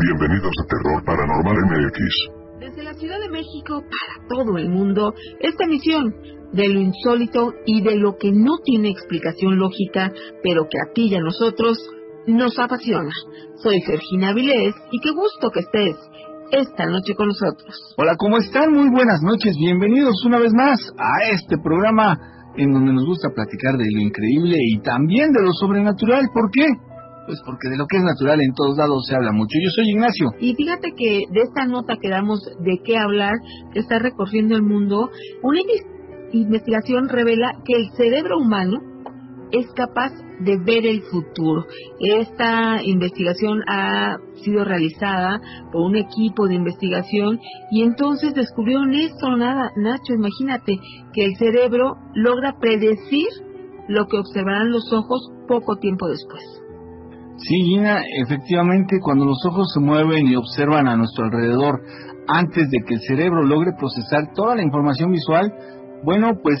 Bienvenidos a Terror Paranormal MX. Desde la Ciudad de México para todo el mundo, esta emisión de lo insólito y de lo que no tiene explicación lógica, pero que a ti y a nosotros nos apasiona. Soy Sergina Vilés y qué gusto que estés esta noche con nosotros. Hola, ¿cómo están? Muy buenas noches. Bienvenidos una vez más a este programa en donde nos gusta platicar de lo increíble y también de lo sobrenatural. ¿Por qué? Pues porque de lo que es natural en todos lados se habla mucho. Yo soy Ignacio. Y fíjate que de esta nota que damos de qué hablar, que está recorriendo el mundo, una investigación revela que el cerebro humano es capaz de ver el futuro. Esta investigación ha sido realizada por un equipo de investigación y entonces descubrieron esto, nada, Nacho, imagínate que el cerebro logra predecir lo que observarán los ojos poco tiempo después. Sí, Gina, efectivamente, cuando los ojos se mueven y observan a nuestro alrededor antes de que el cerebro logre procesar toda la información visual, bueno, pues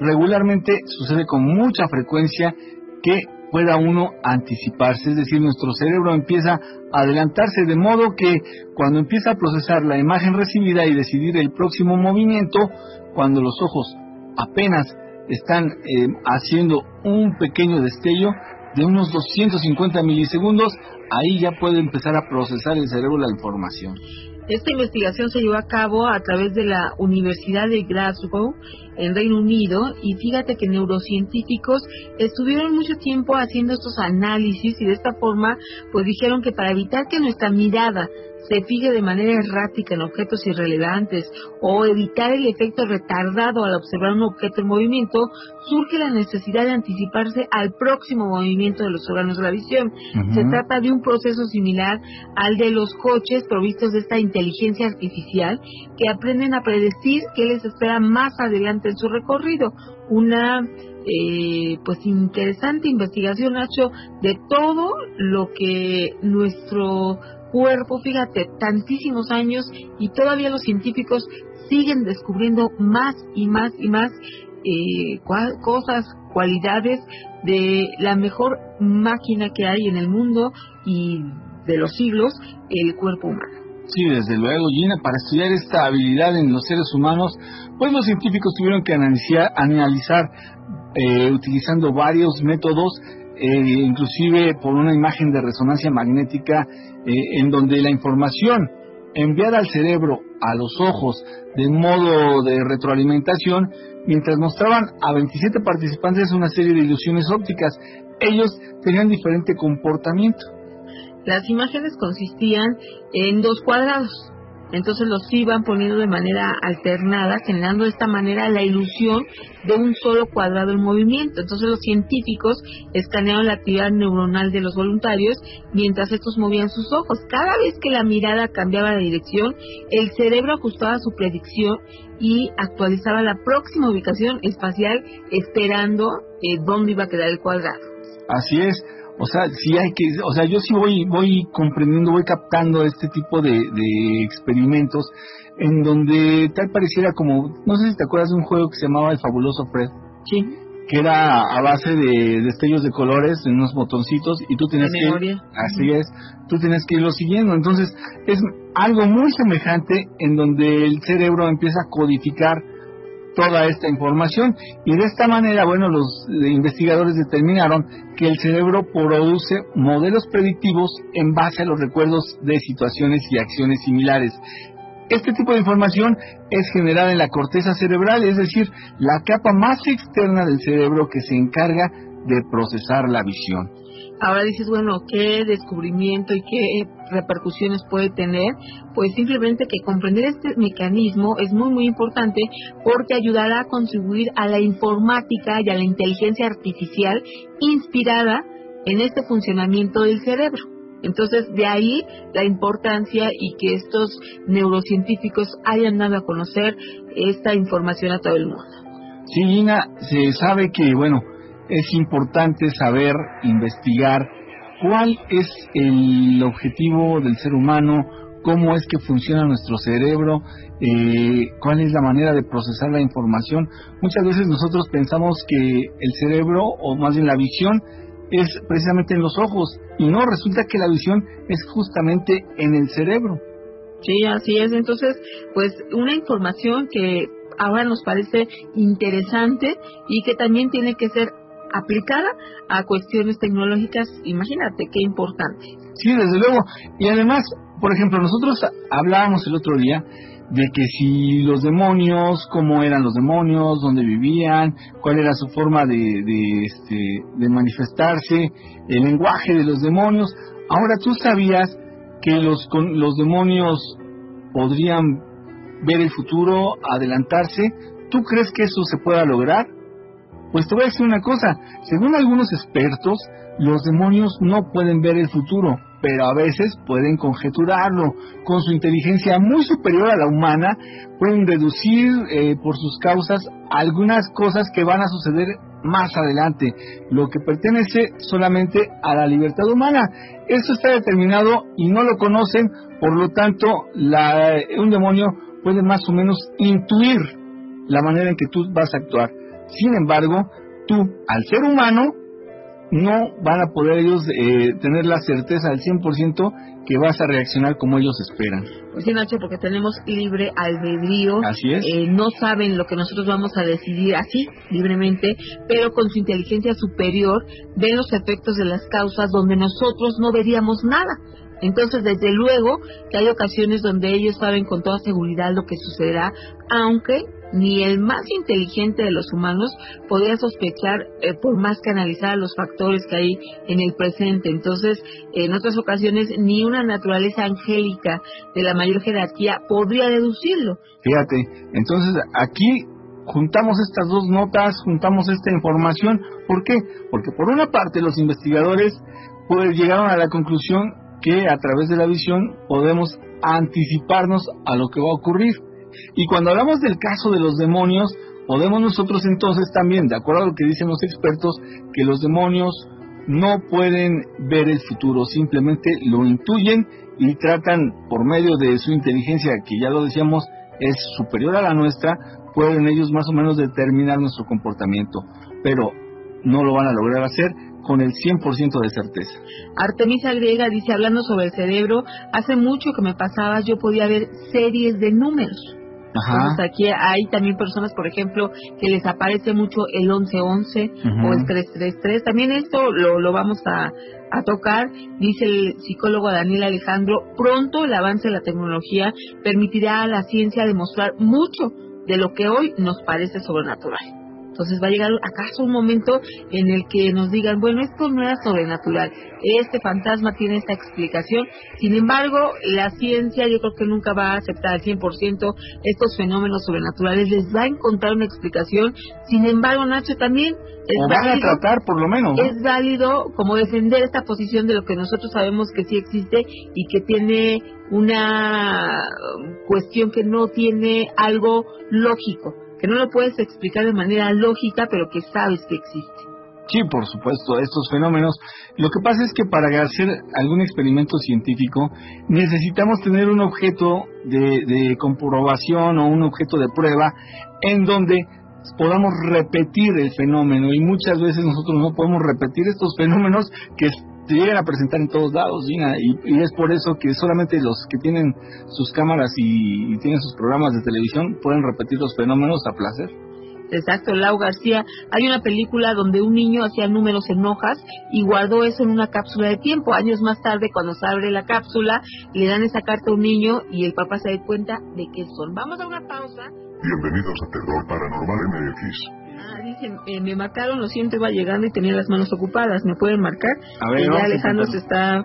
regularmente sucede con mucha frecuencia que pueda uno anticiparse, es decir, nuestro cerebro empieza a adelantarse de modo que cuando empieza a procesar la imagen recibida y decidir el próximo movimiento, cuando los ojos apenas están eh, haciendo un pequeño destello, de unos 250 milisegundos, ahí ya puede empezar a procesar el cerebro la información. Esta investigación se llevó a cabo a través de la Universidad de Glasgow en Reino Unido y fíjate que neurocientíficos estuvieron mucho tiempo haciendo estos análisis y de esta forma pues dijeron que para evitar que nuestra mirada se fije de manera errática en objetos irrelevantes o evitar el efecto retardado al observar un objeto en movimiento, surge la necesidad de anticiparse al próximo movimiento de los órganos de la visión. Se trata de un proceso similar al de los coches provistos de esta inteligencia artificial que aprenden a predecir qué les espera más adelante en su recorrido. Una eh, pues interesante investigación, Nacho, de todo lo que nuestro cuerpo, fíjate, tantísimos años y todavía los científicos siguen descubriendo más y más y más eh, cosas, cualidades de la mejor máquina que hay en el mundo y de los siglos, el cuerpo humano. Sí, desde luego, Gina, para estudiar esta habilidad en los seres humanos, pues los científicos tuvieron que analizar, analizar eh, utilizando varios métodos eh, inclusive por una imagen de resonancia magnética eh, en donde la información enviada al cerebro a los ojos de modo de retroalimentación, mientras mostraban a 27 participantes una serie de ilusiones ópticas, ellos tenían diferente comportamiento. Las imágenes consistían en dos cuadrados, entonces los iban poniendo de manera alternada, generando de esta manera la ilusión de un solo cuadrado en movimiento. Entonces los científicos escanearon la actividad neuronal de los voluntarios mientras estos movían sus ojos. Cada vez que la mirada cambiaba de dirección, el cerebro ajustaba su predicción y actualizaba la próxima ubicación espacial esperando eh, dónde iba a quedar el cuadrado. Así es. O sea, sí hay que, o sea, yo sí voy, voy comprendiendo, voy captando este tipo de, experimentos en donde tal pareciera como, no sé si te acuerdas de un juego que se llamaba El Fabuloso Fred. Sí. Que era a base de destellos de colores en unos botoncitos y tú tienes que, así es, tú tienes que irlo siguiendo. Entonces, es algo muy semejante en donde el cerebro empieza a codificar toda esta información y de esta manera, bueno, los investigadores determinaron que el cerebro produce modelos predictivos en base a los recuerdos de situaciones y acciones similares. Este tipo de información es generada en la corteza cerebral, es decir, la capa más externa del cerebro que se encarga de procesar la visión. Ahora dices, bueno, ¿qué descubrimiento y qué repercusiones puede tener? Pues simplemente que comprender este mecanismo es muy, muy importante porque ayudará a contribuir a la informática y a la inteligencia artificial inspirada en este funcionamiento del cerebro. Entonces, de ahí la importancia y que estos neurocientíficos hayan dado a conocer esta información a todo el mundo. Sí, Gina, se sabe que, bueno, es importante saber, investigar cuál es el objetivo del ser humano, cómo es que funciona nuestro cerebro, eh, cuál es la manera de procesar la información. Muchas veces nosotros pensamos que el cerebro, o más bien la visión, es precisamente en los ojos, y no, resulta que la visión es justamente en el cerebro. Sí, así es. Entonces, pues una información que ahora nos parece interesante y que también tiene que ser aplicada a cuestiones tecnológicas, imagínate qué importante. Sí, desde luego. Y además, por ejemplo, nosotros hablábamos el otro día de que si los demonios, cómo eran los demonios, dónde vivían, cuál era su forma de, de, este, de manifestarse, el lenguaje de los demonios. Ahora tú sabías que los, los demonios podrían ver el futuro, adelantarse. ¿Tú crees que eso se pueda lograr? Pues te voy a decir una cosa, según algunos expertos, los demonios no pueden ver el futuro, pero a veces pueden conjeturarlo. Con su inteligencia muy superior a la humana, pueden reducir eh, por sus causas algunas cosas que van a suceder más adelante, lo que pertenece solamente a la libertad humana. Esto está determinado y no lo conocen, por lo tanto, un demonio puede más o menos intuir la manera en que tú vas a actuar. Sin embargo, tú, al ser humano, no van a poder ellos eh, tener la certeza al 100% que vas a reaccionar como ellos esperan. Pues sí, Nacho, porque tenemos libre albedrío. Así es. Eh, no saben lo que nosotros vamos a decidir así, libremente, pero con su inteligencia superior ven los efectos de las causas donde nosotros no veríamos nada. Entonces, desde luego que hay ocasiones donde ellos saben con toda seguridad lo que sucederá, aunque ni el más inteligente de los humanos podría sospechar eh, por más que analizar los factores que hay en el presente. Entonces, en otras ocasiones, ni una naturaleza angélica de la mayor jerarquía podría deducirlo. Fíjate, entonces aquí juntamos estas dos notas, juntamos esta información. ¿Por qué? Porque por una parte los investigadores pues, llegaron a la conclusión que a través de la visión podemos anticiparnos a lo que va a ocurrir. Y cuando hablamos del caso de los demonios, podemos nosotros entonces también, de acuerdo a lo que dicen los expertos, que los demonios no pueden ver el futuro, simplemente lo intuyen y tratan por medio de su inteligencia, que ya lo decíamos, es superior a la nuestra, pueden ellos más o menos determinar nuestro comportamiento, pero no lo van a lograr hacer con el 100% de certeza. Artemisa Griega dice, hablando sobre el cerebro, hace mucho que me pasaba, yo podía ver series de números. Ajá. aquí hay también personas, por ejemplo, que les aparece mucho el 1111 o el 333. También esto lo, lo vamos a, a tocar, dice el psicólogo Daniel Alejandro, pronto el avance de la tecnología permitirá a la ciencia demostrar mucho de lo que hoy nos parece sobrenatural. Entonces va a llegar acaso un momento en el que nos digan, bueno, esto no era sobrenatural, este fantasma tiene esta explicación. Sin embargo, la ciencia yo creo que nunca va a aceptar al 100% estos fenómenos sobrenaturales, les va a encontrar una explicación. Sin embargo, Nacho también es válido, a tratar por lo menos. Es válido como defender esta posición de lo que nosotros sabemos que sí existe y que tiene una cuestión que no tiene algo lógico que no lo puedes explicar de manera lógica, pero que sabes que existe. Sí, por supuesto, estos fenómenos. Lo que pasa es que para hacer algún experimento científico necesitamos tener un objeto de, de comprobación o un objeto de prueba en donde podamos repetir el fenómeno y muchas veces nosotros no podemos repetir estos fenómenos que se llegan a presentar en todos lados, Gina, y, es por eso que solamente los que tienen sus cámaras y, tienen sus programas de televisión pueden repetir los fenómenos a placer. Exacto, Lau García. Hay una película donde un niño hacía números en hojas y guardó eso en una cápsula de tiempo. Años más tarde, cuando se abre la cápsula, le dan esa carta a un niño y el papá se da cuenta de qué son. Vamos a una pausa. Bienvenidos a Terror Paranormal MX. Ah, dicen, eh, me marcaron, lo siento, iba llegando y tenía las manos ocupadas. ¿Me pueden marcar? A ver, ya Alejandro se está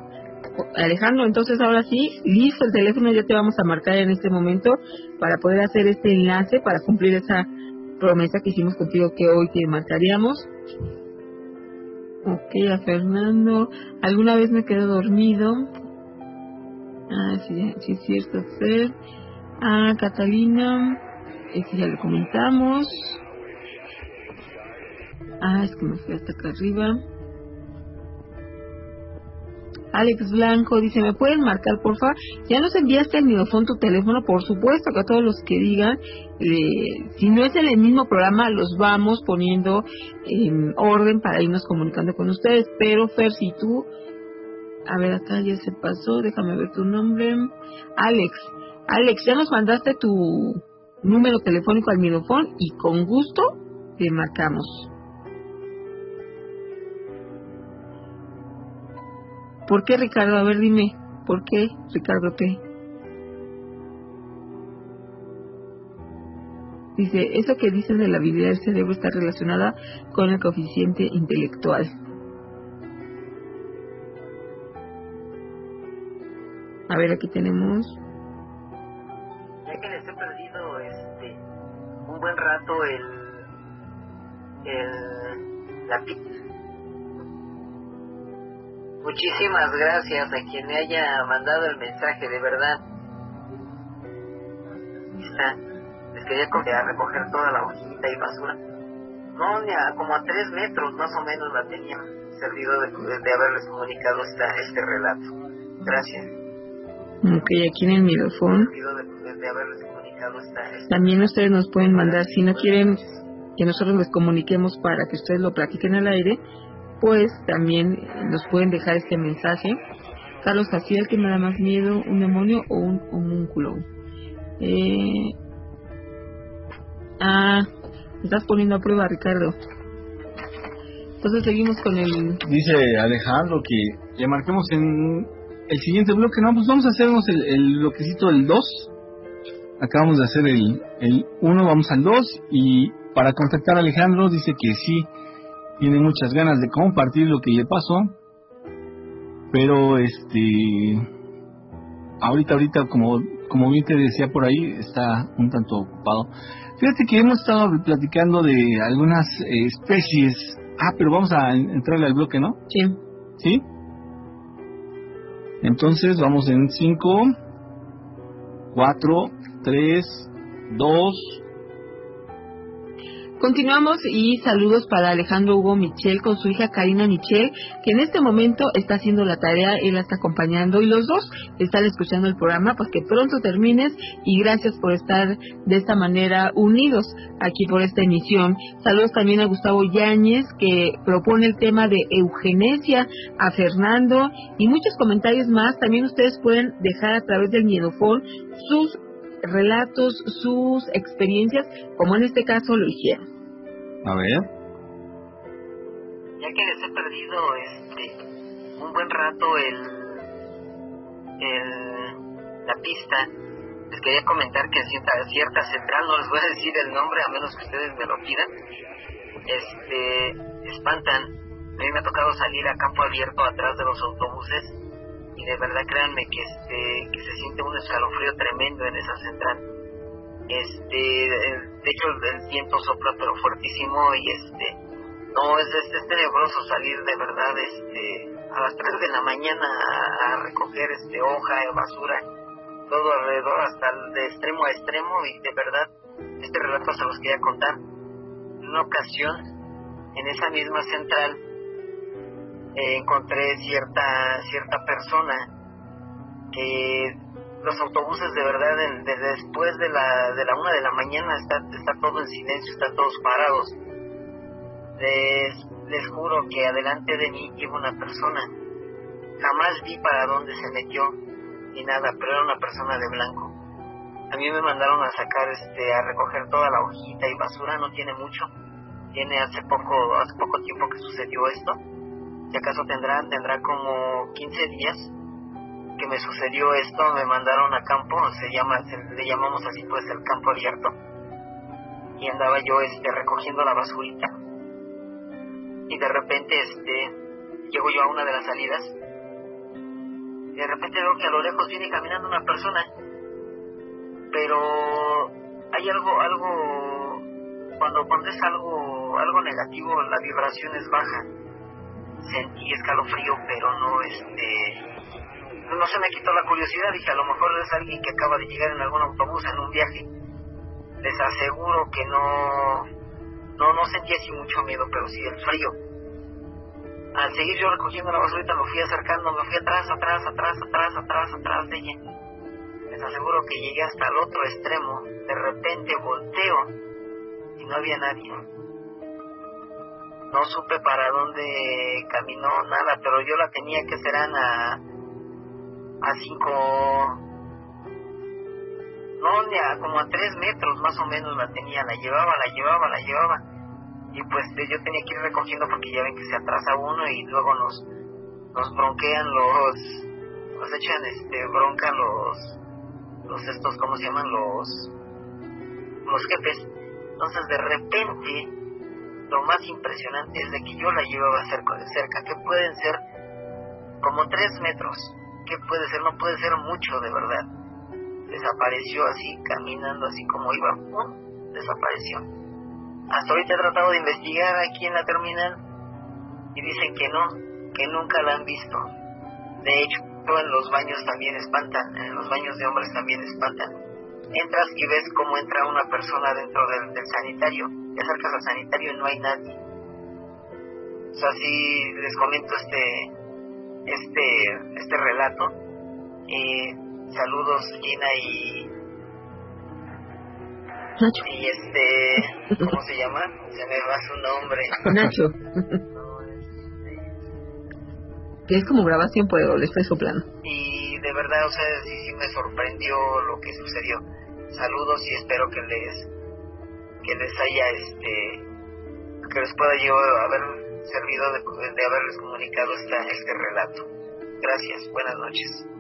Alejandro, entonces ahora sí, listo el teléfono, ya te vamos a marcar en este momento para poder hacer este enlace, para cumplir esa promesa que hicimos contigo que hoy te marcaríamos. Ok, a Fernando, ¿alguna vez me quedo dormido? Ah, sí, sí es cierto, Fer. Ah, Catalina, ese ya lo comentamos. Ah, es que me fui hasta acá arriba. Alex Blanco dice, ¿me pueden marcar, por favor? Ya nos enviaste el Midofón tu teléfono, por supuesto que a todos los que digan, eh, si no es en el mismo programa, los vamos poniendo en orden para irnos comunicando con ustedes. Pero Fer, si tú, a ver, acá ya se pasó, déjame ver tu nombre. Alex, Alex, ya nos mandaste tu número telefónico al Midofón y con gusto te marcamos. ¿Por qué, Ricardo? A ver, dime. ¿Por qué, Ricardo, qué? Dice, eso que dicen de la habilidad del cerebro está relacionada con el coeficiente intelectual. A ver, aquí tenemos. Ya que les he perdido este, un buen rato el, el, la Muchísimas gracias a quien me haya mandado el mensaje, de verdad. Está. Les quería a recoger toda la hojita y basura. No, ni a, como a tres metros más o menos la tenía servido de, de haberles comunicado esta, este relato. Gracias. Ok, aquí en el micrófono. También ustedes nos pueden mandar, si no quieren que nosotros les comuniquemos para que ustedes lo platiquen al aire, pues también nos pueden dejar este mensaje. Carlos Jaciel, que me da más miedo, un demonio o un homúnculo. Eh, ah, estás poniendo a prueba, Ricardo. Entonces seguimos con el... Dice Alejandro que ya marquemos en el siguiente bloque, no, pues vamos a hacernos el, el bloquecito del 2. Acabamos de hacer el 1, vamos al 2 y para contactar a Alejandro dice que sí, tiene muchas ganas de compartir lo que le pasó, pero este, ahorita, ahorita, como, como bien te decía por ahí, está un tanto ocupado. Fíjate que hemos estado platicando de algunas eh, especies. Ah, pero vamos a entrarle al bloque, ¿no? Sí. ¿Sí? Entonces vamos en 5, 4, 3, 2, Continuamos y saludos para Alejandro Hugo Michel con su hija Karina Michel, que en este momento está haciendo la tarea, él la está acompañando y los dos están escuchando el programa, pues que pronto termines y gracias por estar de esta manera unidos aquí por esta emisión. Saludos también a Gustavo Yáñez, que propone el tema de eugenesia, a Fernando y muchos comentarios más. También ustedes pueden dejar a través del Miedofón sus relatos, sus experiencias, como en este caso lo hicieron. A ver. Ya que les he perdido este un buen rato el, el la pista, les quería comentar que cierta, cierta central, no les voy a decir el nombre a menos que ustedes me lo pidan, este espantan. A mí me ha tocado salir a campo abierto atrás de los autobuses y de verdad créanme que este que se siente un escalofrío tremendo en esa central. Este de hecho el, viento sopla pero fuertísimo y este no es, es, tenebroso salir de verdad este a las 3 de la mañana a, recoger este hoja y basura todo alrededor hasta de extremo a extremo y de verdad este relato se los quería contar. Una ocasión en esa misma central eh, encontré cierta cierta persona que los autobuses de verdad desde después de la de la una de la mañana está está todo en silencio están todos parados. Les les juro que adelante de mí iba una persona. Jamás vi para dónde se metió ni nada pero era una persona de blanco. A mí me mandaron a sacar este a recoger toda la hojita y basura no tiene mucho. Tiene hace poco hace poco tiempo que sucedió esto si acaso tendrá, tendrá como 15 días que me sucedió esto, me mandaron a campo, se llama, le llamamos así pues el campo abierto, y andaba yo este recogiendo la basurita, y de repente este llego yo a una de las salidas, y de repente veo que a lo lejos viene caminando una persona, pero hay algo, algo, cuando, cuando es algo, algo negativo, la vibración es baja sentí escalofrío, pero no, este, no se me quitó la curiosidad. Dije, a lo mejor es alguien que acaba de llegar en algún autobús en un viaje. Les aseguro que no, no, no sentí así mucho miedo, pero sí el frío. al seguir yo recogiendo la basurita me fui acercando, me fui atrás, atrás, atrás, atrás, atrás, atrás de ella. Les aseguro que llegué hasta el otro extremo. De repente volteo y no había nadie. No supe para dónde caminó, nada, pero yo la tenía que serán a, a cinco, no, a, como a tres metros más o menos la tenía, la llevaba, la llevaba, la llevaba. Y pues yo tenía que ir recogiendo porque ya ven que se atrasa uno y luego nos nos bronquean los nos echan este bronca los los estos cómo se llaman los los jefes. Entonces de repente lo más impresionante es de que yo la llevaba cerca de cerca que pueden ser como tres metros que puede ser no puede ser mucho de verdad desapareció así caminando así como iba ¡pum! desapareció hasta ahorita he tratado de investigar aquí en la terminal y dicen que no, que nunca la han visto. De hecho, en los baños también espantan, en los baños de hombres también espantan. Entras y ves cómo entra una persona dentro del, sanitario, te acercas al sanitario y no hay nadie. O sea, si les comento este, este, este relato. Eh, saludos Gina y Nacho. Y este, ¿cómo se llama? Se me va su nombre. Nacho. que es como grabación, pero le estoy soplando. Y de verdad, o sea, sí, sí me sorprendió lo que sucedió. Saludos y espero que les que les haya este que les pueda yo haber servido de, de haberles comunicado esta, este relato. Gracias, buenas noches.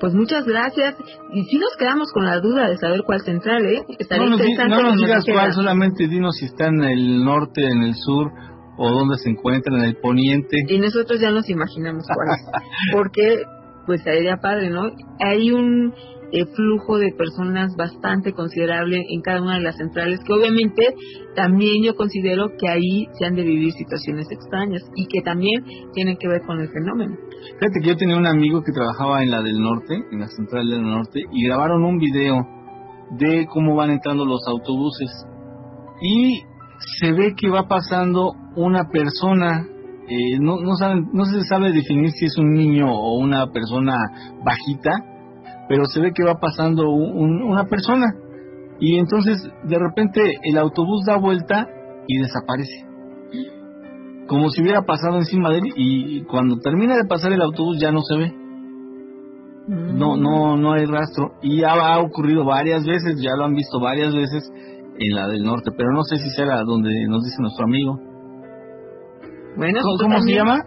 Pues muchas gracias. Y si nos quedamos con la duda de saber cuál central, ¿eh? no nos, digas cuál, solamente dinos si está en el norte, en el sur o dónde se encuentra, en el poniente. Y nosotros ya nos imaginamos cuál es. Porque, pues sería padre, ¿no? Hay un eh, flujo de personas bastante considerable en cada una de las centrales, que obviamente también yo considero que ahí se han de vivir situaciones extrañas y que también tienen que ver con el fenómeno. Fíjate que yo tenía un amigo que trabajaba en la del norte, en la central del norte, y grabaron un video de cómo van entrando los autobuses. Y se ve que va pasando una persona, eh, no, no, saben, no se sabe definir si es un niño o una persona bajita, pero se ve que va pasando una persona. Y entonces de repente el autobús da vuelta y desaparece. Como si hubiera pasado encima de él y cuando termina de pasar el autobús ya no se ve. No no no hay rastro. Y ya ha ocurrido varias veces ya lo han visto varias veces en la del norte pero no sé si será donde nos dice nuestro amigo bueno cómo se llama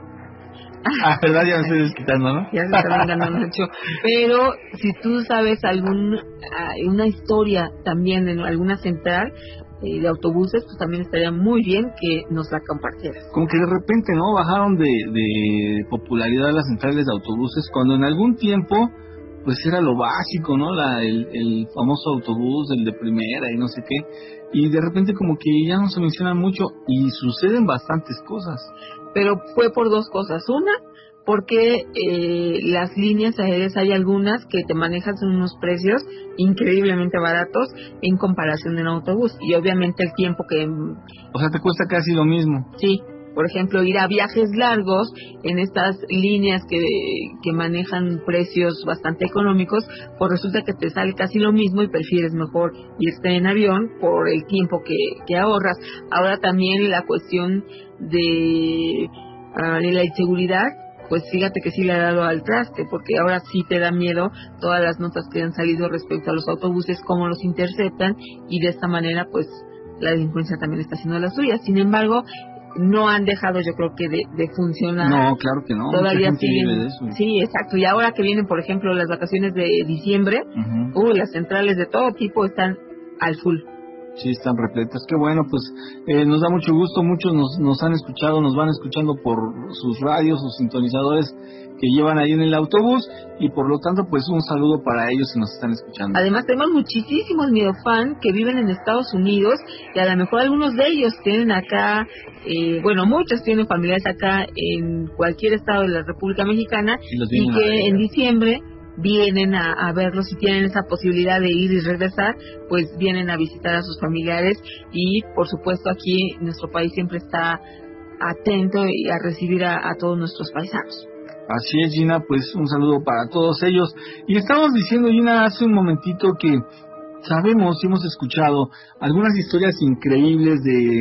Ah, verdad, ya me estoy desquitando, ¿no? Ya se está vengando Nacho. Pero si tú sabes algún, ah, una historia también en alguna central eh, de autobuses, pues también estaría muy bien que nos la compartieras. Como que de repente, ¿no? Bajaron de, de popularidad las centrales de autobuses cuando en algún tiempo pues era lo básico, ¿no? La, el, el famoso autobús, el de primera y no sé qué. Y de repente como que ya no se menciona mucho y suceden bastantes cosas pero fue por dos cosas. Una, porque eh, las líneas aéreas hay algunas que te manejan en unos precios increíblemente baratos en comparación de un autobús y obviamente el tiempo que... O sea, te cuesta casi lo mismo. Sí, por ejemplo, ir a viajes largos en estas líneas que, que manejan precios bastante económicos, pues resulta que te sale casi lo mismo y prefieres mejor irte en avión por el tiempo que, que ahorras. Ahora también la cuestión de, uh, de la inseguridad pues fíjate que sí le ha dado al traste, porque ahora sí te da miedo todas las notas que han salido respecto a los autobuses, cómo los interceptan, y de esta manera, pues la delincuencia también está haciendo la suya. Sin embargo, no han dejado yo creo que de, funcionar. No, claro que no. Todavía siguen. Sí, exacto. Y ahora que vienen, por ejemplo, las vacaciones de diciembre, uh, las centrales de todo tipo están al full. Sí, están repletas. Qué bueno, pues eh, nos da mucho gusto. Muchos nos, nos han escuchado, nos van escuchando por sus radios, sus sintonizadores que llevan ahí en el autobús y por lo tanto pues un saludo para ellos que nos están escuchando. Además tenemos muchísimos fan que viven en Estados Unidos y a lo mejor algunos de ellos tienen acá, eh, bueno muchos tienen familiares acá en cualquier estado de la República Mexicana y, que en diciembre vienen a, verlos y tienen esa posibilidad de ir y regresar, pues vienen a visitar a sus familiares y por supuesto aquí nuestro país siempre está atento y a recibir a, todos nuestros paisanos. Así es, Gina, pues un saludo para todos ellos. Y estamos diciendo, Gina, hace un momentito que sabemos y hemos escuchado algunas historias increíbles de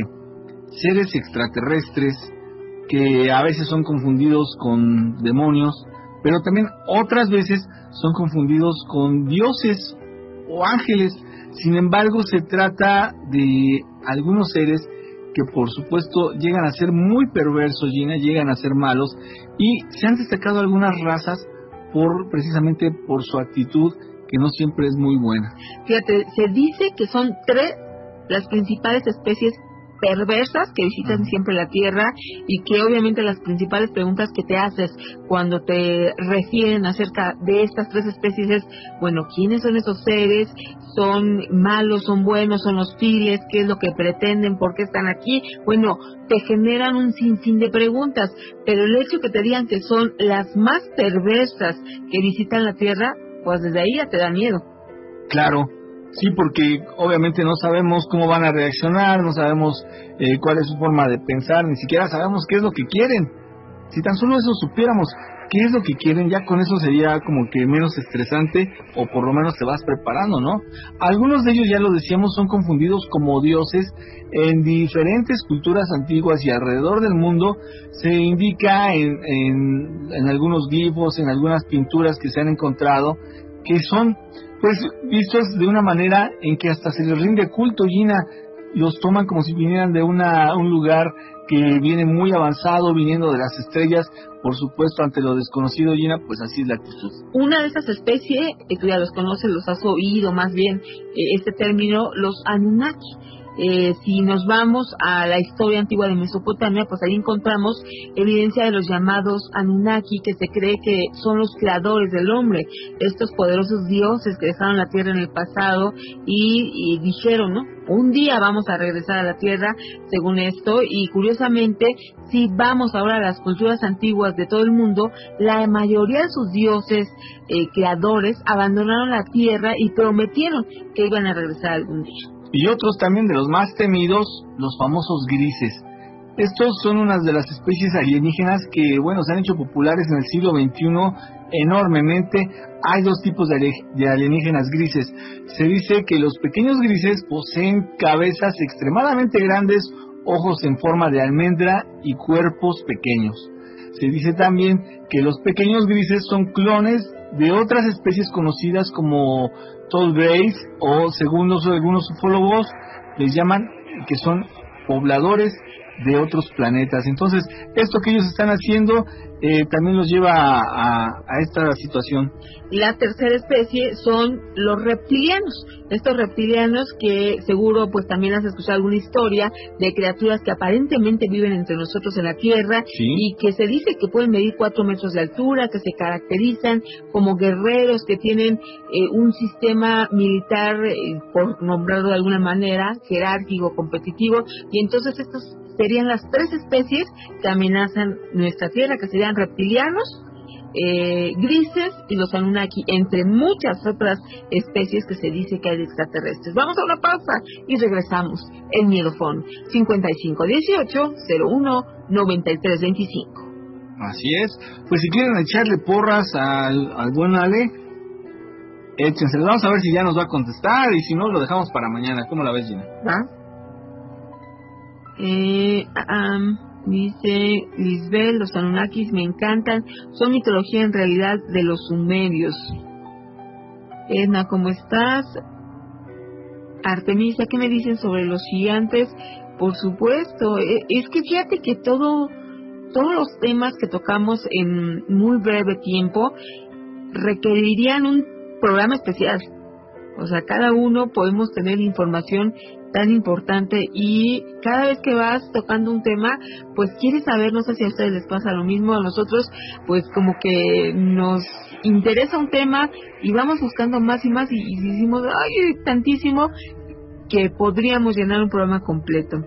seres extraterrestres que a veces son confundidos con demonios, pero también otras veces son confundidos con dioses o ángeles. Sin embargo, se trata de algunos seres que por supuesto llegan a ser muy perversos, llegan a ser malos y se han destacado algunas razas por precisamente por su actitud que no siempre es muy buena. Fíjate, se dice que son tres las principales especies perversas que visitan siempre la Tierra y que obviamente las principales preguntas que te haces cuando te refieren acerca de estas tres especies es, bueno, ¿quiénes son esos seres? ¿Son malos? ¿Son buenos? ¿Son hostiles? ¿Qué es lo que pretenden? ¿Por qué están aquí? Bueno, te generan un sinfín de preguntas, pero el hecho que te digan que son las más perversas que visitan la Tierra, pues desde ahí ya te da miedo. Claro, Sí, porque obviamente no sabemos cómo van a reaccionar, no sabemos eh, cuál es su forma de pensar, ni siquiera sabemos qué es lo que quieren. Si tan solo eso supiéramos qué es lo que quieren, ya con eso sería como que menos estresante o por lo menos te vas preparando, ¿no? Algunos de ellos, ya lo decíamos, son confundidos como dioses en diferentes culturas antiguas y alrededor del mundo se indica en, en, en algunos glifos, en algunas pinturas que se han encontrado, que son pues vistos de una manera en que hasta se les rinde culto, Gina, los toman como si vinieran de una, un lugar que viene muy avanzado, viniendo de las estrellas, por supuesto, ante lo desconocido, Gina, pues así es la actitud. Una de esas especies, que tú ya los conoces, los has oído más bien, eh, este término, los Anunnaki eh, si nos vamos a la historia antigua de Mesopotamia, pues ahí encontramos evidencia de los llamados Anunnaki, que se cree que son los creadores del hombre, estos poderosos dioses que dejaron la tierra en el pasado y, dijeron, ¿no? Un día vamos a regresar a la tierra, según esto, y curiosamente, si vamos ahora a las culturas antiguas de todo el mundo, la mayoría de sus dioses eh, creadores abandonaron la tierra y prometieron que iban a regresar algún día y otros también de los más temidos, los famosos grises. Estos son unas de las especies alienígenas que, bueno, se han hecho populares en el siglo XXI enormemente. Hay dos tipos de alienígenas grises. Se dice que los pequeños grises poseen cabezas extremadamente grandes, ojos en forma de almendra y cuerpos pequeños. Se dice también que los pequeños grises son clones de otras especies conocidas como Tall Grays o según algunos ufólogos les llaman que son pobladores de otros planetas. Entonces, esto que ellos están haciendo eh, también los lleva a, esta situación. La tercera especie son los reptilianos. Estos reptilianos que seguro pues también has escuchado alguna historia de criaturas que aparentemente viven entre nosotros en la Tierra y que se dice que pueden medir cuatro metros de altura, que se caracterizan como guerreros, que tienen eh, un sistema militar, eh, por nombrarlo de alguna manera, jerárquico, competitivo, y entonces estos serían las tres especies que amenazan nuestra Tierra, que serían reptilianos, eh, grises y los Anunnaki, entre muchas otras especies que se dice que hay de extraterrestres. Vamos a una pausa y regresamos en Miedofón 5518 01 9325. Así es. Pues si quieren echarle porras al, al buen Ale, échense. Vamos a ver si ya nos va a contestar y si no, lo dejamos para mañana. ¿Cómo la ves, Gina? ¿Va? Eh, dice Lisbeth, los Anunnakis me encantan, son mitología en realidad de los sumerios. Edna, ¿cómo estás? Artemisa, ¿qué me dicen sobre los gigantes? Por supuesto, e, es que fíjate que todo, todos los temas que tocamos en muy breve tiempo requerirían un programa especial. O sea, cada uno podemos tener información tan importante y cada vez que vas tocando un tema, pues quieres saber, no sé si a ustedes les pasa lo mismo, a nosotros pues como que nos interesa un tema y vamos buscando más y más y, y decimos, ay, tantísimo que podríamos llenar un programa completo.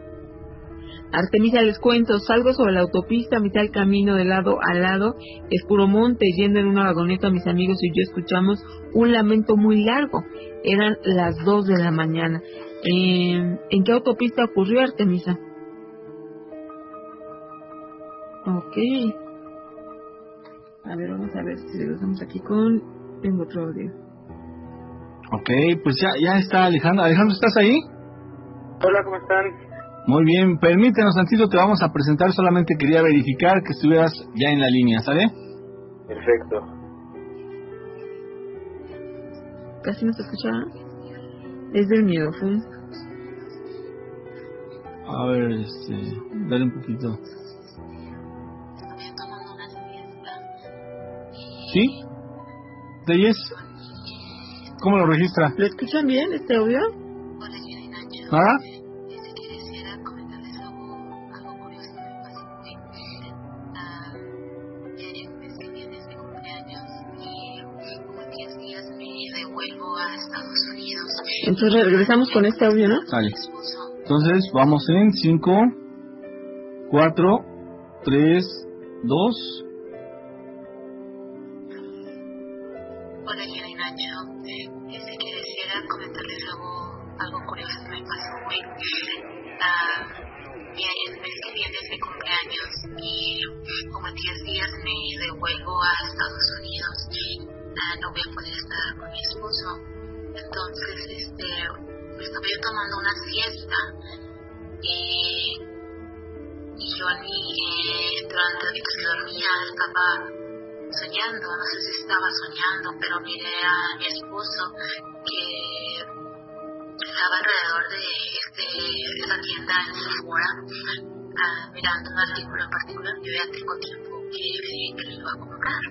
Artemisa les cuento, salgo sobre la autopista, mitad del camino de lado a lado, es monte, yendo en una vagoneta, mis amigos y yo escuchamos un lamento muy largo. Eran las dos de la mañana. ¿En qué autopista ocurrió Artemisa? Ok. A ver, vamos a ver si regresamos aquí con... Tengo otro audio. Ok, pues ya, ya está Alejandro. Alejandro, ¿estás ahí? Hola, ¿cómo están? Muy bien, permítenos tantito, te vamos a presentar. Solamente quería verificar que estuvieras ya en la línea, ¿sale? Perfecto. Casi no se escucha. Es del miedo, fue. A ver, este, dale un poquito. ¿Sí? ¿Deyes? ¿Cómo lo registra? ¿Lo escuchan bien este audio? ¿Ah? Entonces regresamos con este audio, ¿no? Vale. Entonces vamos en 5, 4, 3, 2. Tiempo que, que iba a comprar.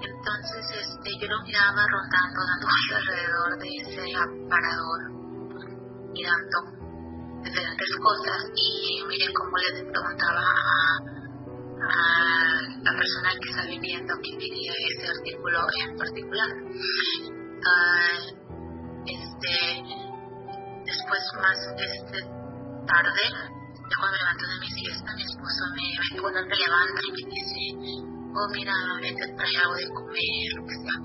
Entonces este, yo lo miraba rondando, dando alrededor de ese aparador, mirando diferentes cosas y miré cómo le preguntaba a, a la persona que está vendiendo que quería ese artículo en particular. Uh, este, después más este, tarde, cuando me levanto de mi siesta, mi esposo me, me, cuando me levanta y me dice, oh mira, vete a algo de comer, lo que sea.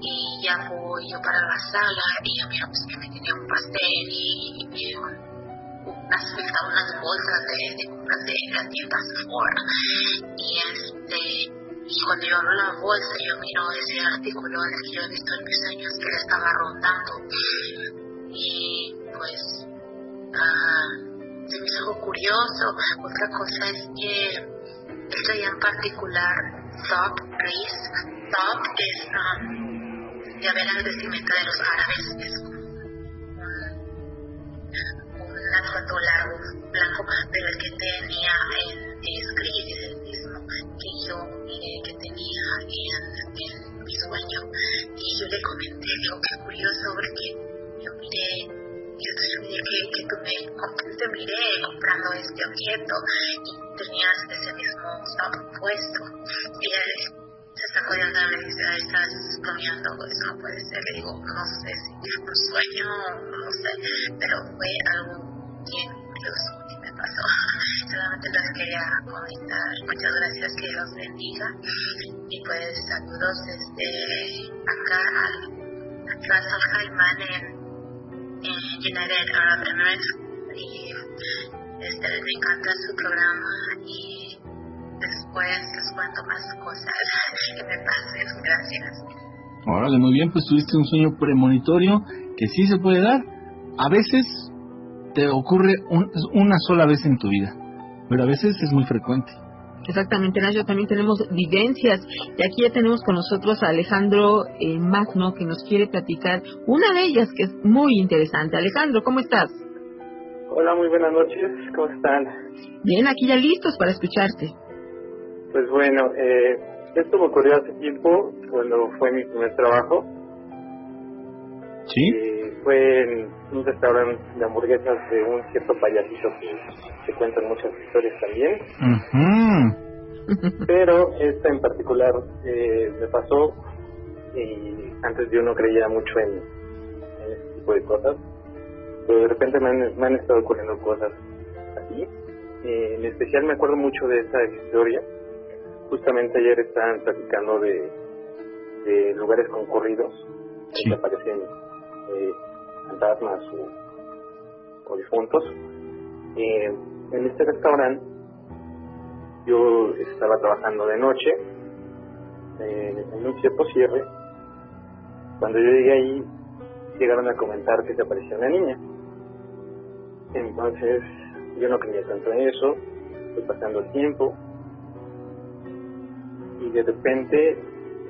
Y ya voy yo para la sala y yo miro pues que me tenía un pastel y, y unas, unas bolsas de, de compras de la tienda Sephora. Y este, y cuando yo abro la bolsa yo miro ese artículo que yo he visto en mis sueños que le estaba rondando. Y pues, uh, hizo algo curioso. Otra cosa es que esto ya en particular, Thought Grace, Thought es, um, ya verán el vestimenta de los árabes, es un, un atuendo largo, blanco, pero el que tenía en Scream es el mismo que yo miré que tenía en, en mi sueño. Y yo le comenté, digo, qué curioso, porque yo miré yo te miré que, que tú me te miré comprando este objeto y tenías ese mismo puesto. Y él se sacó de y me dice, estás bromeando, eso no puede ser. Le digo, no sé si fue un sueño, no sé, pero fue algo bien curioso que me pasó. Solamente les quería comentar. Muchas gracias, que los bendiga. Y pues saludos desde acá al Al Jaimán en United Arab Emirates y este, me encanta su programa y después les cuento más cosas que me pasen. Gracias. Órale, muy bien, pues tuviste un sueño premonitorio que sí se puede dar. A veces te ocurre un, una sola vez en tu vida, pero a veces es muy frecuente. Exactamente, Nacho, también tenemos vivencias. Y aquí ya tenemos con nosotros a Alejandro eh, Magno, que nos quiere platicar una de ellas que es muy interesante. Alejandro, ¿cómo estás? Hola, muy buenas noches, ¿cómo están? Bien, aquí ya listos para escucharte. Pues bueno, eh, esto me ocurrió hace tiempo, cuando fue mi primer trabajo. ¿Sí? Y fue en un restaurante de hamburguesas de un cierto payasito que se cuentan muchas historias también. Pero esta en particular eh, me pasó y antes yo no creía mucho en, en este tipo de cosas. Pero de repente me han, me han estado ocurriendo cosas así. Eh, en especial me acuerdo mucho de esta historia. Justamente ayer estaban platicando de, de lugares concurridos Sí. que aparecen eh, fantasmas o, o difuntos. Eh, en este restaurante yo estaba trabajando de noche en un tiempo cierre. Cuando yo llegué ahí, llegaron a comentar que se apareció una niña. Entonces, yo no creía tanto en eso, fue pasando el tiempo, y de repente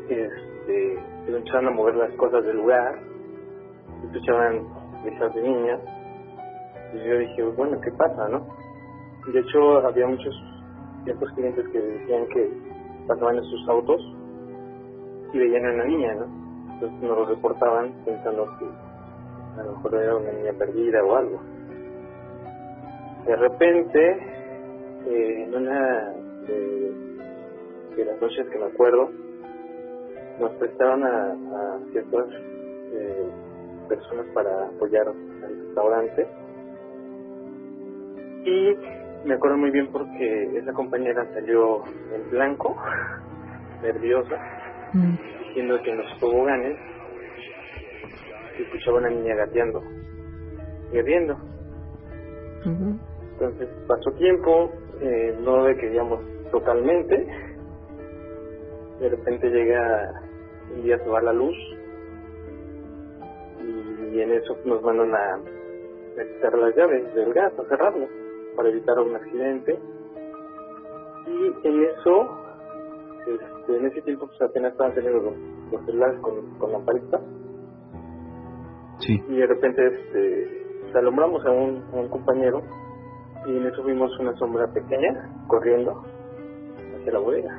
este, empezaron a mover las cosas del lugar, escuchaban risas de niñas, y yo dije, bueno, ¿qué pasa, no? De hecho, había muchos ciertos clientes que decían que pasaban en sus autos y veían a una niña, ¿no? Entonces nos lo reportaban pensando que a lo mejor era una niña perdida o algo. De repente, eh, en una de, las noches que me acuerdo, nos prestaron a, a ciertas eh, personas para apoyar al restaurante y me acuerdo muy bien porque esa compañera salió en blanco, nerviosa, mm. diciendo que en los toboganes se escuchaba una niña gateando y riendo. Entonces pasó tiempo, eh, no lo queríamos totalmente. De repente llega un día a tomar la luz y en eso nos mandan a, a quitar las llaves del gas, a cerrarlo para evitar un accidente. Y en eso, este, en ese tiempo pues apenas estaban teniendo los, los celulares con, con la paleta. Sí. Y de repente este, alumbramos a un, a un compañero y en eso vimos una sombra pequeña corriendo hacia la bodega.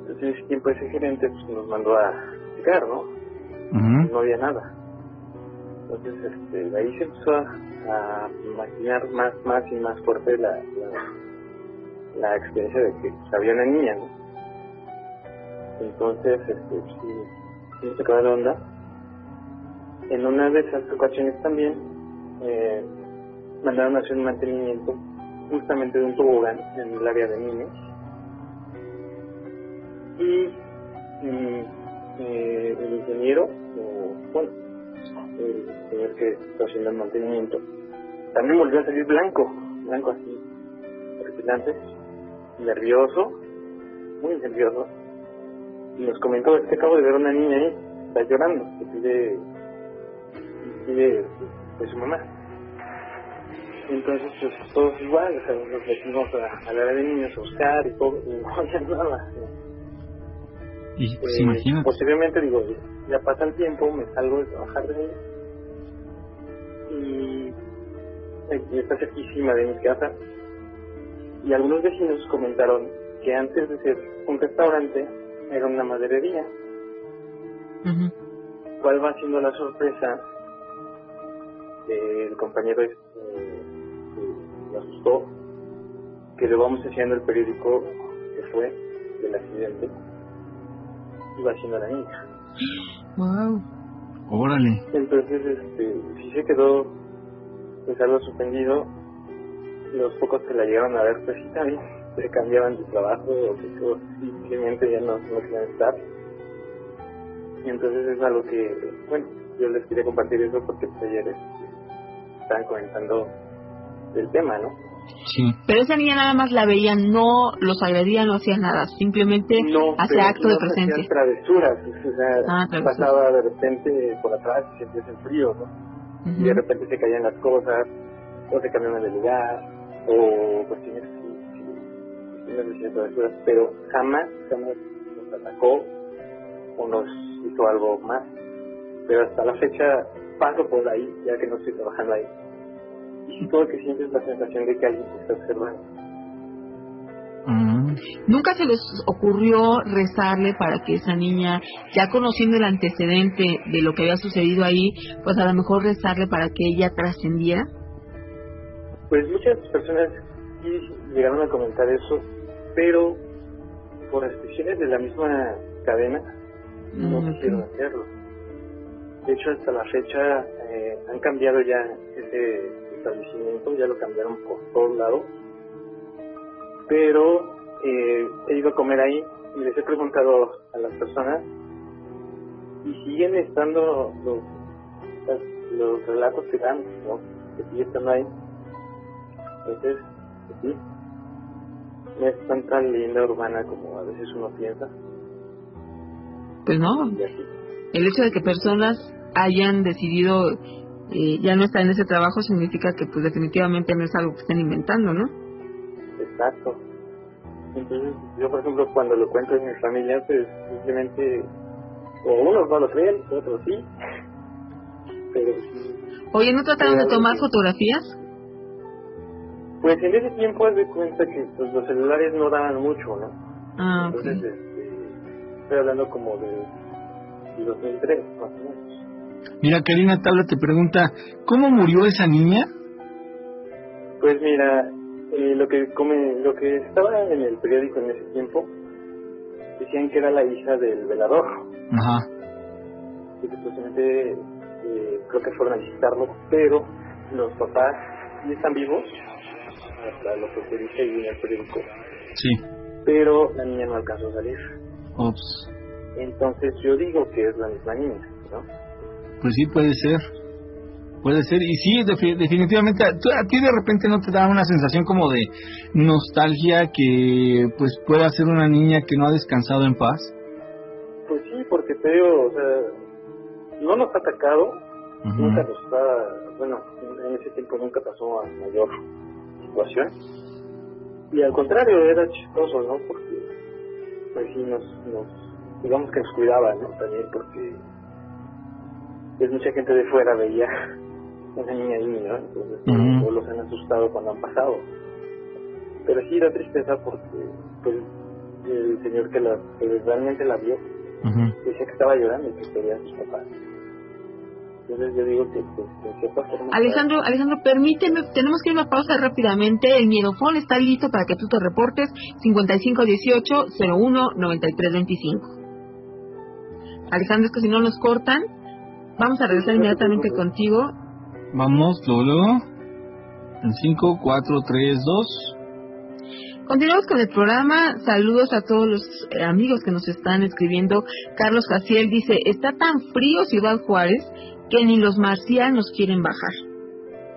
Entonces en ese tiempo ese gerente pues, nos mandó a llegar, ¿no? No había nada. Entonces este, ahí se empezó a, imaginar más, más y más fuerte la, la, experiencia de que había una niña, ¿no? Entonces, este, sí, sí se quedó la onda. En una de esas ocasiones también eh, mandaron a hacer un mantenimiento justamente de un tobogán en el área de niños. Y mm, eh, el ingeniero, bueno, el señor que está haciendo el mantenimiento, también volvió a salir blanco, blanco así, respirante, nervioso, muy nervioso. Y nos comentó, es que acabo de ver una niña ahí, está llorando, que pide, pide de su mamá. Entonces, pues todos igual, o sea, nos metimos a, a la de niños a buscar y todo, y no había nada. Y eh, Posteriormente, digo, ya pasa el tiempo, me salgo de trabajar de y aquí está cerquísima de mi casa. Y algunos vecinos comentaron que antes de ser un restaurante era una maderería. ¿Cuál va siendo la sorpresa? el compañero este, me asustó que le vamos haciendo el periódico que fue del accidente iba siendo la niña. Wow. Órale. Entonces, este, sí se quedó pues algo suspendido. Los pocos que la llegaron a ver, pues sí también cambiaban de trabajo o que simplemente ya no, no querían estar. Y entonces es algo que, bueno, yo les quería compartir eso porque pues, ayer este, estaban comentando del tema, ¿no? Sí. Pero esa niña nada más la veían, no los agredía, no hacía nada, simplemente no, hacía acto no de presencia. travesuras, o sea, Ah, travesuras. pasaba de repente por atrás y sentías el frío, ¿no? Y de repente se caían las cosas, o se cambiaban de lugar, o cuestiones así, de travesuras, pero jamás, jamás nos atacó o nos hizo algo más. Pero hasta la fecha paso por ahí, ya que no estoy trabajando ahí. Y todo lo que sientes es la sensación de que alguien te está observando. Mm. Nunca se les ocurrió rezarle para que esa niña, ya conociendo el antecedente de lo que había sucedido ahí, pues a lo mejor rezarle para que ella trascendiera. Pues muchas personas sí llegaron a comentar eso, pero por restricciones de la misma cadena no Mm, quisieron ok. hacerlo. De hecho, hasta la fecha eh, han cambiado ya ese establecimiento, ya lo cambiaron por todos lados. Pero eh, he ido a comer ahí y les he preguntado a las personas y siguen estando los, los relatos que dan, ¿no? Que sigue estando ahí. Entonces, pues sí. no es tan tan linda urbana como a veces uno piensa. Pues no. El hecho de que personas hayan decidido eh, ya no estar en ese trabajo significa que pues definitivamente no es algo que estén inventando, ¿no? Exacto. Entonces, yo por ejemplo, cuando lo cuento en mi familia, pues simplemente, o unos no lo creen, otros sí. Pero sí, Oye, ¿no trataron de tomar fotografías? pues en ese tiempo de cuenta que pues, los celulares no daban mucho, ¿no? Ah. Entonces, este, estoy hablando como de 2003, más o menos. Mira, Karina Tabla te pregunta, ¿cómo murió esa niña? Pues mira, eh, lo que come, lo que estaba en el periódico en ese tiempo, decían que era la hija del velador. Ajá. y que supuestamente eh, creo que fueron a visitarlo, pero los papás sí están vivos, hasta lo que se dice ahí en el periódico, Sí. pero la niña no alcanzó a salir. Ops. Entonces yo digo que es la misma niña, ¿no? Pues sí, puede ser. Puede ser. Y sí, defi- definitivamente, a, ti de repente no te da una sensación como de nostalgia que pues pueda ser una niña que no ha descansado en paz. Pues sí, porque te digo, o sea, no nos ha atacado, nunca nos está, bueno, en ese tiempo nunca pasó a mayor situación. Y al contrario, era chistoso, ¿no? Porque, pues sí, nos, nos digamos que nos cuidaba, ¿no? También porque, pues mucha gente de fuera veía una niña ahí, ¿no? Entonces, o los han asustado cuando han pasado. Pero sí da tristeza porque, pues, el señor que, la, que realmente la vio, decía que estaba llorando y que quería a sus papás. Entonces yo digo que, pues. Alejandro, Alejandro, permíteme, tenemos que ir a una pausa rápidamente. El miedofón está listo para que tú te reportes 5518-01-9325. Alejandro, es que si no nos cortan, vamos a regresar inmediatamente contigo. Vamos, luego. En 5, 4, 3, 2. Continuamos con el programa. Saludos a todos los eh, amigos que nos están escribiendo. Carlos Jaciel dice, está tan frío Ciudad Juárez que ni los marcianos quieren bajar.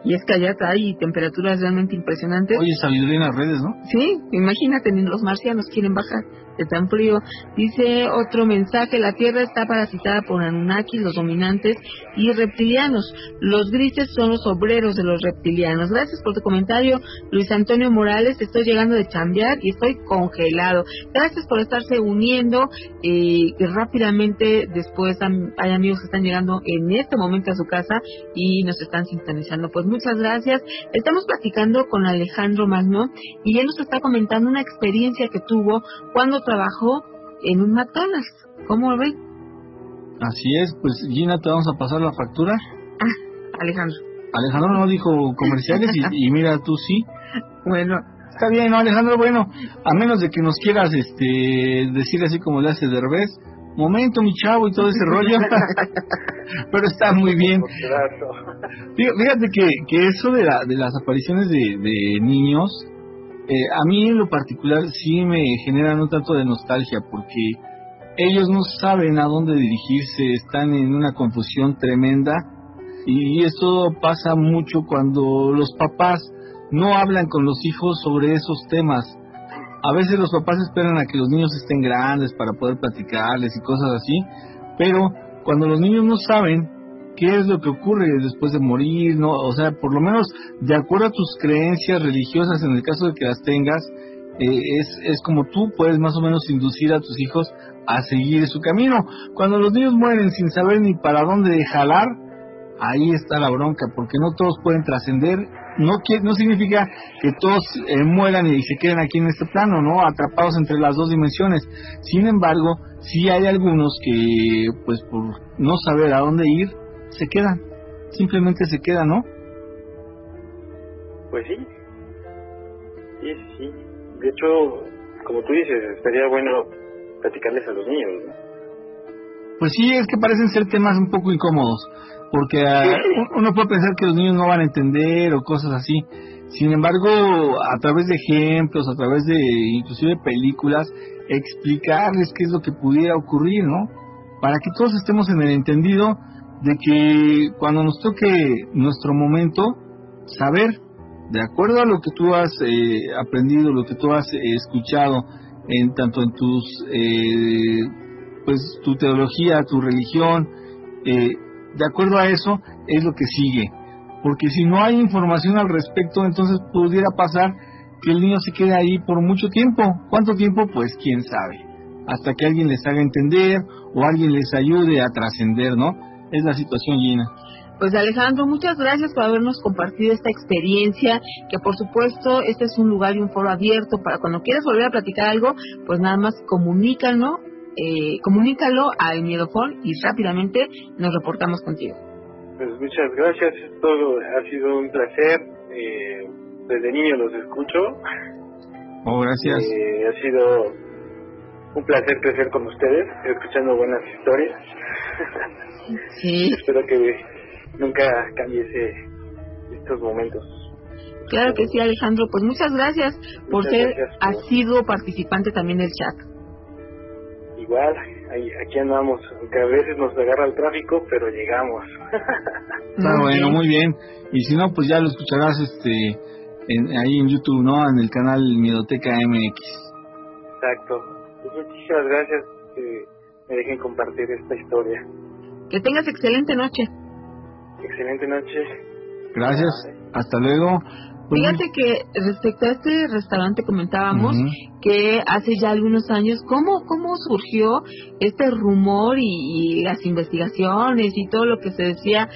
Y es que allá hay temperaturas realmente impresionantes. Oye, sabiduría en las redes, ¿no? Sí, imagínate, ni los marcianos quieren bajar tan frío. Dice otro mensaje, la Tierra está parasitada por Anunnakis, los dominantes y reptilianos. Los grises son los obreros de los reptilianos. Gracias por tu comentario, Luis Antonio Morales. Estoy llegando de chambear y estoy congelado. Gracias por estarse uniendo. Eh, rápidamente después hay amigos que están llegando en este momento a su casa y nos están sintonizando. Pues muchas gracias. Estamos platicando con Alejandro Magno y él nos está comentando una experiencia que tuvo cuando trabajó en un McDonald's. ¿Cómo lo ven, Así es, pues Gina, te vamos a pasar la factura. Alejandro? Alejandro no dijo comerciales y, y mira, tú sí. Bueno, Está bien, ¿no, Alejandro? Bueno, a menos de que nos quieras este decir así como le hace Derbez, momento, mi chavo, y todo ese rollo. Pero está muy bien. Fíjate que, que eso de, la- de las apariciones de, de niños, eh, a mí en lo particular sí me generan un tanto de nostalgia porque ellos no saben a dónde dirigirse, están en una confusión tremenda y esto pasa mucho cuando los papás no hablan con los hijos sobre esos temas. A veces los papás esperan a que los niños estén grandes para poder platicarles y cosas así, pero cuando los niños no saben qué es lo que ocurre después de morir, no, o sea, por lo menos de acuerdo a tus creencias religiosas, en el caso de que las tengas, eh, es, es como tú puedes más o menos inducir a tus hijos a seguir su camino. Cuando los niños mueren sin saber ni para dónde jalar, ahí está la bronca, porque no todos pueden trascender. No, qui- no significa que todos eh, mueran y se queden aquí en este plano, ¿no? Atrapados entre las dos dimensiones. Sin embargo, sí hay algunos que, pues por no saber a dónde ir, se quedan. Simplemente se quedan, ¿no? Pues sí. Sí, sí. De hecho, como tú dices, estaría bueno platicarles a los niños, ¿no? Pues sí, es que parecen ser temas un poco incómodos, porque un- uno puede pensar que los niños no van a entender o cosas así. Sin embargo, a través de ejemplos, a través de inclusive películas, explicarles qué es lo que pudiera ocurrir, ¿no? Para que todos estemos en el entendido de que cuando nos toque nuestro momento, saber de acuerdo a lo que tú has eh, aprendido, lo que tú has eh, escuchado, en tanto en tus, eh, pues tu teología, tu religión, de acuerdo a eso es lo que sigue. Porque si no hay información al respecto, entonces pudiera pasar que el niño se quede ahí por mucho tiempo. ¿Cuánto tiempo? Pues quién sabe. Hasta que alguien les haga entender o alguien les ayude a trascender, ¿no? Es la situación, Gina. Pues Alejandro, muchas gracias por habernos compartido esta experiencia, que por supuesto este es un lugar y un foro abierto para cuando quieras volver a platicar algo, pues nada más comunícalo, eh, comunícalo al Miedofón y rápidamente nos reportamos contigo. Pues muchas gracias, todo ha sido un placer, eh, desde niño los escucho. Oh, gracias. Eh, ha sido un placer crecer con ustedes, escuchando buenas historias. Sí. Espero que nunca cambiese estos momentos. Claro que sí, Alejandro. Pues muchas gracias por ser asiduo participante también del chat. Igual, aquí andamos, aunque a veces nos agarra el tráfico, pero llegamos. Está bueno, muy bien. Y si no, pues ya lo escucharás este ahí en YouTube, ¿no? En el canal Miedoteca MX. Exacto. Pues muchísimas gracias que me dejen compartir esta historia. Que tengas excelente noche. Excelente noche. Gracias. Hasta luego. Pues Fíjate que respecto a este restaurante comentábamos que hace ya algunos años, ¿cómo, cómo surgió este rumor y, las investigaciones y todo lo que se decía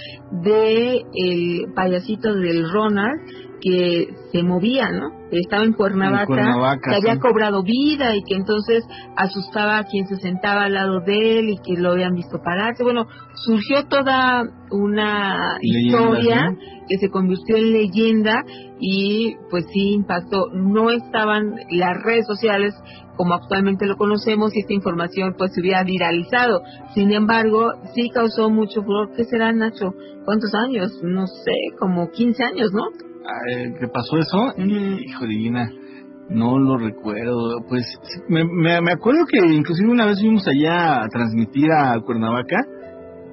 de el payasito del Ronald que se movía, ¿no? Estaba en Cuernavaca, que había cobrado vida y que entonces asustaba a quien se sentaba al lado de él y que lo habían visto pararse. Bueno, surgió toda una historia que se convirtió en leyenda y pues sí impactó. No estaban las redes sociales como actualmente lo conocemos y esta información pues se hubiera viralizado. Sin embargo, sí causó mucho furor. ¿Qué será, Nacho? ¿Cuántos años? No sé, como 15 años, ¿no? ¿Qué pasó eso? Hijo divina, no lo recuerdo. Pues me, me, acuerdo que inclusive una vez fuimos allá a transmitir a Cuernavaca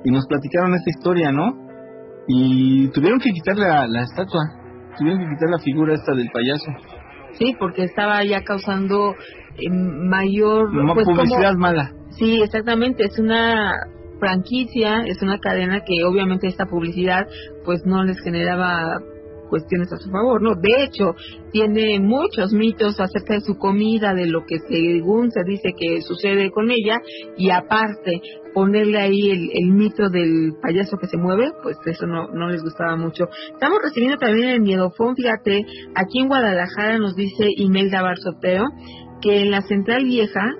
y nos platicaron esta historia, ¿no? Y tuvieron que quitar la, la estatua, tuvieron que quitar la figura esta del payaso. Sí, porque estaba ya causando eh, mayor... Pues, publicidad mala. Sí, exactamente, es una franquicia, es una cadena que obviamente esta publicidad pues no les generaba cuestiones a su favor, ¿no? De hecho, tiene muchos mitos acerca de su comida, de lo que según se dice que sucede con ella, y aparte, ponerle ahí el, mito del payaso que se mueve, pues eso no, no les gustaba mucho. Estamos recibiendo también el miedofón, fíjate, aquí en Guadalajara nos dice Imelda Barzoteo, que en la central vieja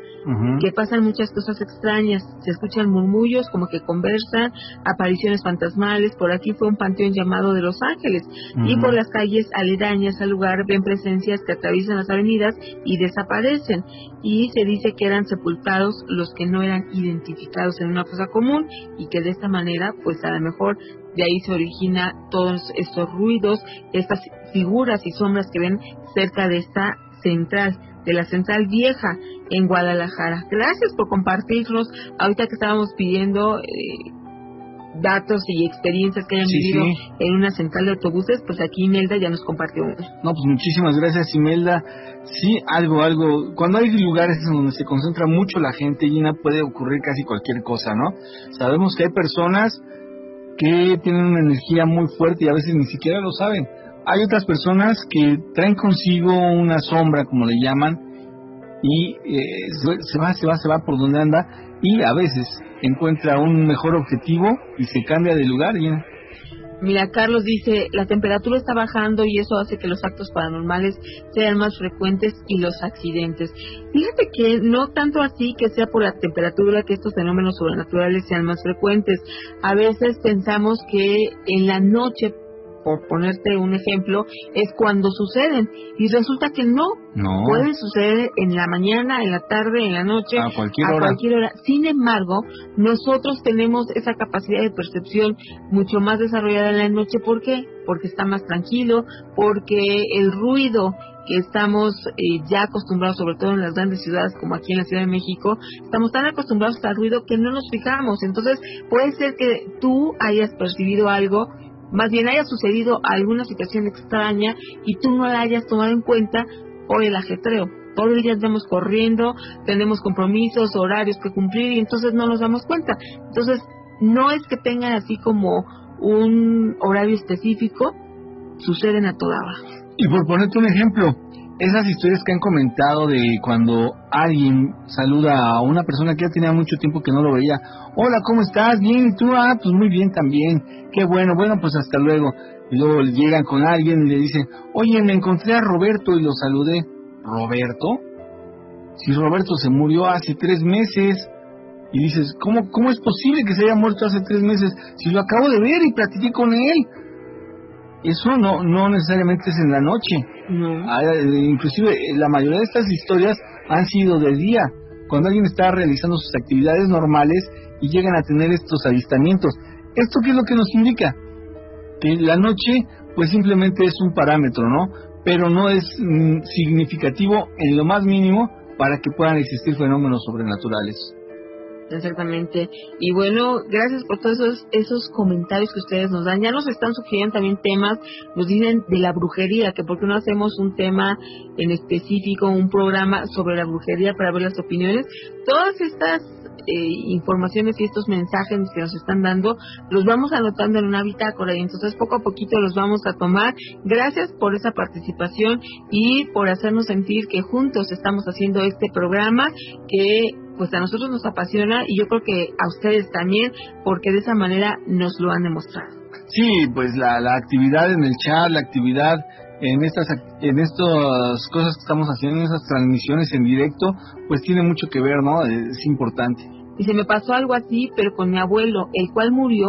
que pasan muchas cosas extrañas, se escuchan murmullos como que conversan, apariciones fantasmales, por aquí fue un panteón llamado de Los Ángeles y por las calles aledañas al lugar ven presencias que atraviesan las avenidas y desaparecen y se dice que eran sepultados los que no eran identificados en una fosa común y que de esta manera pues a lo mejor de ahí se origina todos estos ruidos, estas figuras y sombras que ven cerca de esta central de la Central Vieja en Guadalajara. Gracias por compartirnos. Ahorita que estábamos pidiendo eh, datos y experiencias que hayan vivido en una central de autobuses, pues aquí Imelda ya nos compartió uno. No, pues muchísimas gracias Imelda. Sí, algo, algo. Cuando hay lugares donde se concentra mucho la gente, Gina, puede ocurrir casi cualquier cosa, ¿no? Sabemos que hay personas que tienen una energía muy fuerte y a veces ni siquiera lo saben hay otras personas que traen consigo una sombra, como le llaman, y eh, se va, se va, se va por donde anda y a veces encuentra un mejor objetivo y se cambia de lugar. Mira, Carlos dice, la temperatura está bajando y eso hace que los actos paranormales sean más frecuentes y los accidentes. Fíjate que no tanto así que sea por la temperatura que estos fenómenos sobrenaturales sean más frecuentes. A veces pensamos que en la noche por ponerte un ejemplo, es cuando suceden. Y resulta que no. No. Pueden suceder en la mañana, en la tarde, en la noche. A cualquier hora. Cualquier hora. Sin embargo, nosotros tenemos esa capacidad de percepción mucho más desarrollada en la noche. ¿Por qué? Porque está más tranquilo, porque el ruido que estamos eh, ya acostumbrados, sobre todo en las grandes ciudades como aquí en la Ciudad de México, estamos tan acostumbrados al ruido que no nos fijamos. Entonces, puede ser que tú hayas percibido algo más bien haya sucedido alguna situación extraña y tú no la hayas tomado en cuenta por el ajetreo. Todo el día estamos corriendo, tenemos compromisos, horarios que cumplir y entonces no nos damos cuenta. Entonces, no es que tengan así como un horario específico, suceden a toda hora. Y por ponerte un ejemplo, esas historias que han comentado de cuando alguien saluda a una persona que ya tenía mucho tiempo que no lo veía, hola, ¿cómo estás? Bien, ¿y tú? Ah, pues muy bien también, qué bueno, bueno, pues hasta luego. Y luego llegan con alguien y le dicen, oye, me encontré a Roberto y lo saludé. ¿Roberto? Si Roberto se murió hace tres meses. Y dices, ¿cómo, ¿cómo es posible que se haya muerto hace tres meses? Si lo acabo de ver y platiqué con él eso no no necesariamente es en la noche. Ah, inclusive eh, la mayoría de estas historias han sido de día, cuando alguien está realizando sus actividades normales y llegan a tener estos avistamientos. ¿Esto qué es lo que nos indica? Que la noche pues simplemente es un parámetro, ¿no? Pero no es mm, significativo en lo más mínimo para que puedan existir fenómenos sobrenaturales. Exactamente. Y bueno, gracias por todos esos, esos comentarios que ustedes nos dan. Ya nos están sugiriendo también temas, nos dicen de la brujería, que por qué no hacemos un tema en específico, un programa sobre la brujería para ver las opiniones. Todas estas eh, informaciones y estos mensajes que nos están dando, los vamos anotando en una bitácora y entonces poco a poquito los vamos a tomar. Gracias por esa participación y por hacernos sentir que juntos estamos haciendo este programa que pues a nosotros nos apasiona y yo creo que a ustedes también, porque de esa manera nos lo han demostrado. Sí, pues la, la actividad en el chat, la actividad en estas en estas cosas que estamos haciendo, en esas transmisiones en directo, pues tiene mucho que ver, ¿no? Es importante. Y se me pasó algo así, pero con mi abuelo, el cual murió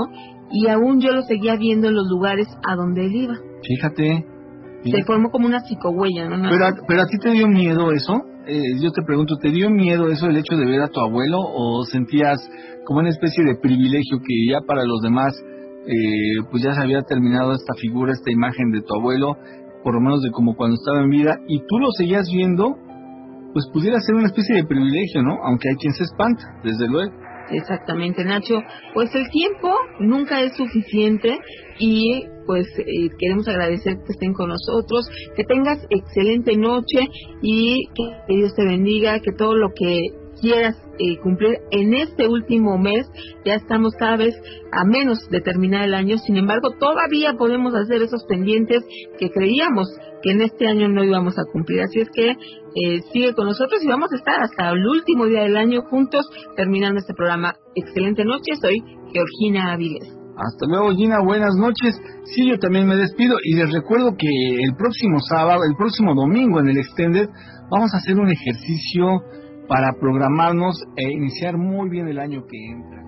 y aún yo lo seguía viendo en los lugares a donde él iba. Fíjate. Se formó como una psicohuella, ¿no? Pero, pero a ti te dio miedo eso? Eh, yo te pregunto, ¿te dio miedo eso el hecho de ver a tu abuelo o sentías como una especie de privilegio que ya para los demás eh, pues ya se había terminado esta figura, esta imagen de tu abuelo, por lo menos de como cuando estaba en vida, y tú lo seguías viendo, pues pudiera ser una especie de privilegio, ¿no? Aunque hay quien se espanta, desde luego. Exactamente, Nacho. Pues el tiempo nunca es suficiente y pues eh, queremos agradecer que estén con nosotros, que tengas excelente noche y que Dios te bendiga, que todo lo que quieras eh, cumplir en este último mes. Ya estamos cada vez a menos de terminar el año. Sin embargo, todavía podemos hacer esos pendientes que creíamos que en este año no íbamos a cumplir. Así es que eh, sigue con nosotros y vamos a estar hasta el último día del año juntos terminando este programa. Excelente noche. Soy Georgina Aviles. Hasta luego, Gina. Buenas noches. Sí, yo también me despido y les recuerdo que el próximo sábado, el próximo domingo en el Extended, vamos a hacer un ejercicio para programarnos e iniciar muy bien el año que entra.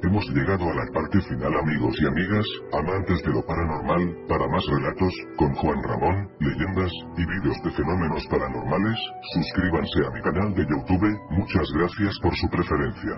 Hemos llegado a la parte final amigos y amigas, amantes de lo paranormal, para más relatos, con Juan Ramón, leyendas y vídeos de fenómenos paranormales, suscríbanse a mi canal de YouTube, muchas gracias por su preferencia.